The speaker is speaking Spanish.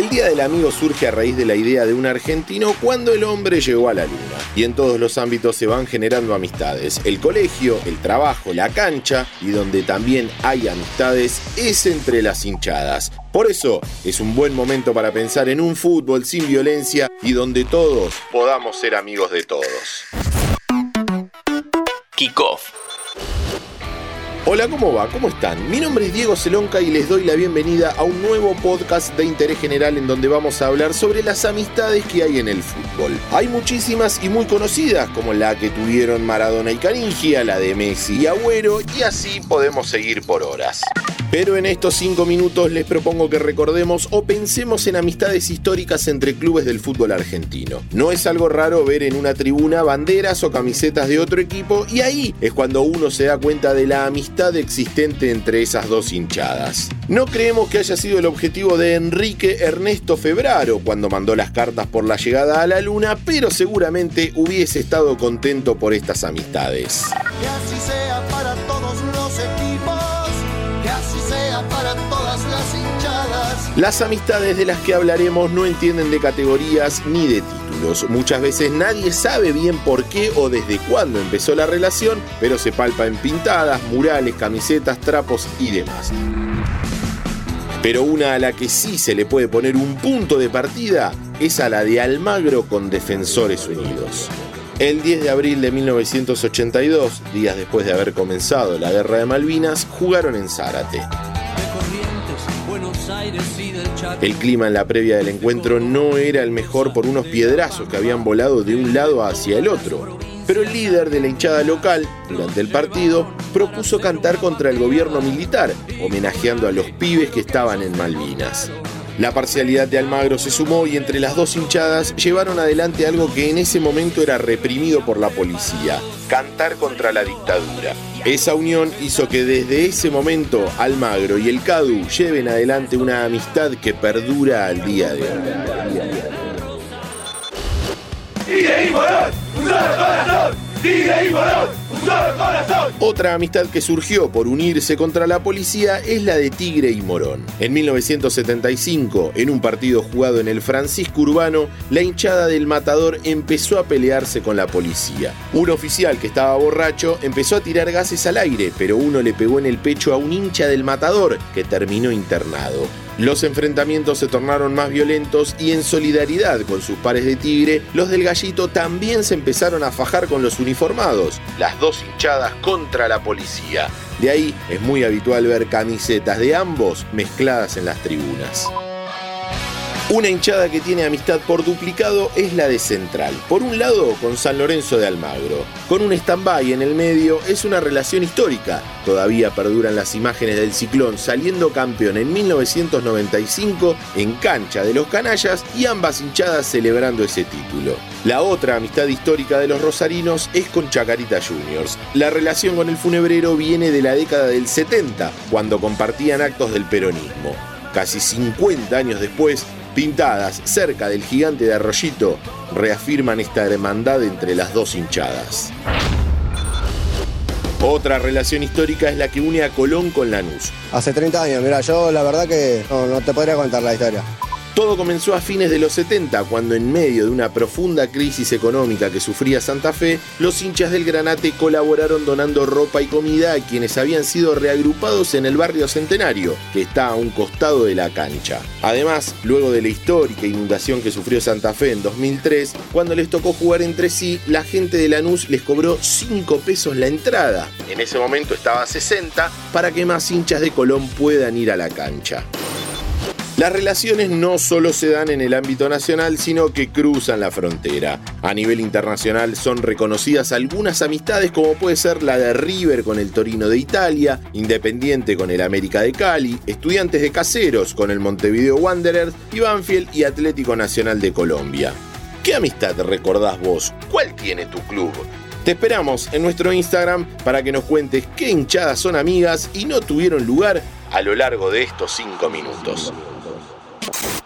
El Día del Amigo surge a raíz de la idea de un argentino cuando el hombre llegó a la luna. Y en todos los ámbitos se van generando amistades. El colegio, el trabajo, la cancha y donde también hay amistades es entre las hinchadas. Por eso es un buen momento para pensar en un fútbol sin violencia y donde todos podamos ser amigos de todos. Kickoff Hola, ¿cómo va? ¿Cómo están? Mi nombre es Diego Celonca y les doy la bienvenida a un nuevo podcast de interés general en donde vamos a hablar sobre las amistades que hay en el fútbol. Hay muchísimas y muy conocidas, como la que tuvieron Maradona y Canigia, la de Messi y Agüero, y así podemos seguir por horas. Pero en estos cinco minutos les propongo que recordemos o pensemos en amistades históricas entre clubes del fútbol argentino. No es algo raro ver en una tribuna banderas o camisetas de otro equipo y ahí es cuando uno se da cuenta de la amistad existente entre esas dos hinchadas. No creemos que haya sido el objetivo de Enrique Ernesto Febraro cuando mandó las cartas por la llegada a la luna, pero seguramente hubiese estado contento por estas amistades. Las amistades de las que hablaremos no entienden de categorías ni de títulos. Muchas veces nadie sabe bien por qué o desde cuándo empezó la relación, pero se palpa en pintadas, murales, camisetas, trapos y demás. Pero una a la que sí se le puede poner un punto de partida es a la de Almagro con Defensores Unidos. El 10 de abril de 1982, días después de haber comenzado la Guerra de Malvinas, jugaron en Zárate. El clima en la previa del encuentro no era el mejor por unos piedrazos que habían volado de un lado hacia el otro. Pero el líder de la hinchada local, durante el partido, propuso cantar contra el gobierno militar, homenajeando a los pibes que estaban en Malvinas. La parcialidad de Almagro se sumó y entre las dos hinchadas llevaron adelante algo que en ese momento era reprimido por la policía, cantar contra la dictadura. Esa unión hizo que desde ese momento Almagro y el CADU lleven adelante una amistad que perdura al día de hoy. Otra amistad que surgió por unirse contra la policía es la de Tigre y Morón. En 1975, en un partido jugado en el Francisco Urbano, la hinchada del Matador empezó a pelearse con la policía. Un oficial que estaba borracho empezó a tirar gases al aire, pero uno le pegó en el pecho a un hincha del Matador, que terminó internado. Los enfrentamientos se tornaron más violentos y en solidaridad con sus pares de Tigre, los del Gallito también se empezaron a fajar con los uniformados, las dos hinchadas contra la policía. De ahí es muy habitual ver camisetas de ambos mezcladas en las tribunas. Una hinchada que tiene amistad por duplicado es la de Central. Por un lado, con San Lorenzo de Almagro. Con un stand-by en el medio, es una relación histórica. Todavía perduran las imágenes del ciclón saliendo campeón en 1995 en cancha de los canallas y ambas hinchadas celebrando ese título. La otra amistad histórica de los rosarinos es con Chacarita Juniors. La relación con el funebrero viene de la década del 70, cuando compartían actos del peronismo. Casi 50 años después, pintadas cerca del gigante de Arroyito, reafirman esta hermandad entre las dos hinchadas. Otra relación histórica es la que une a Colón con Lanús. Hace 30 años, mira, yo la verdad que no, no te podría contar la historia. Todo comenzó a fines de los 70, cuando en medio de una profunda crisis económica que sufría Santa Fe, los hinchas del Granate colaboraron donando ropa y comida a quienes habían sido reagrupados en el barrio Centenario, que está a un costado de la cancha. Además, luego de la histórica inundación que sufrió Santa Fe en 2003, cuando les tocó jugar entre sí, la gente de Lanús les cobró 5 pesos la entrada. En ese momento estaba a 60 para que más hinchas de Colón puedan ir a la cancha. Las relaciones no solo se dan en el ámbito nacional, sino que cruzan la frontera. A nivel internacional son reconocidas algunas amistades como puede ser la de River con el Torino de Italia, Independiente con el América de Cali, Estudiantes de Caseros con el Montevideo Wanderers y Banfield y Atlético Nacional de Colombia. ¿Qué amistad recordás vos? ¿Cuál tiene tu club? Te esperamos en nuestro Instagram para que nos cuentes qué hinchadas son amigas y no tuvieron lugar a lo largo de estos cinco minutos.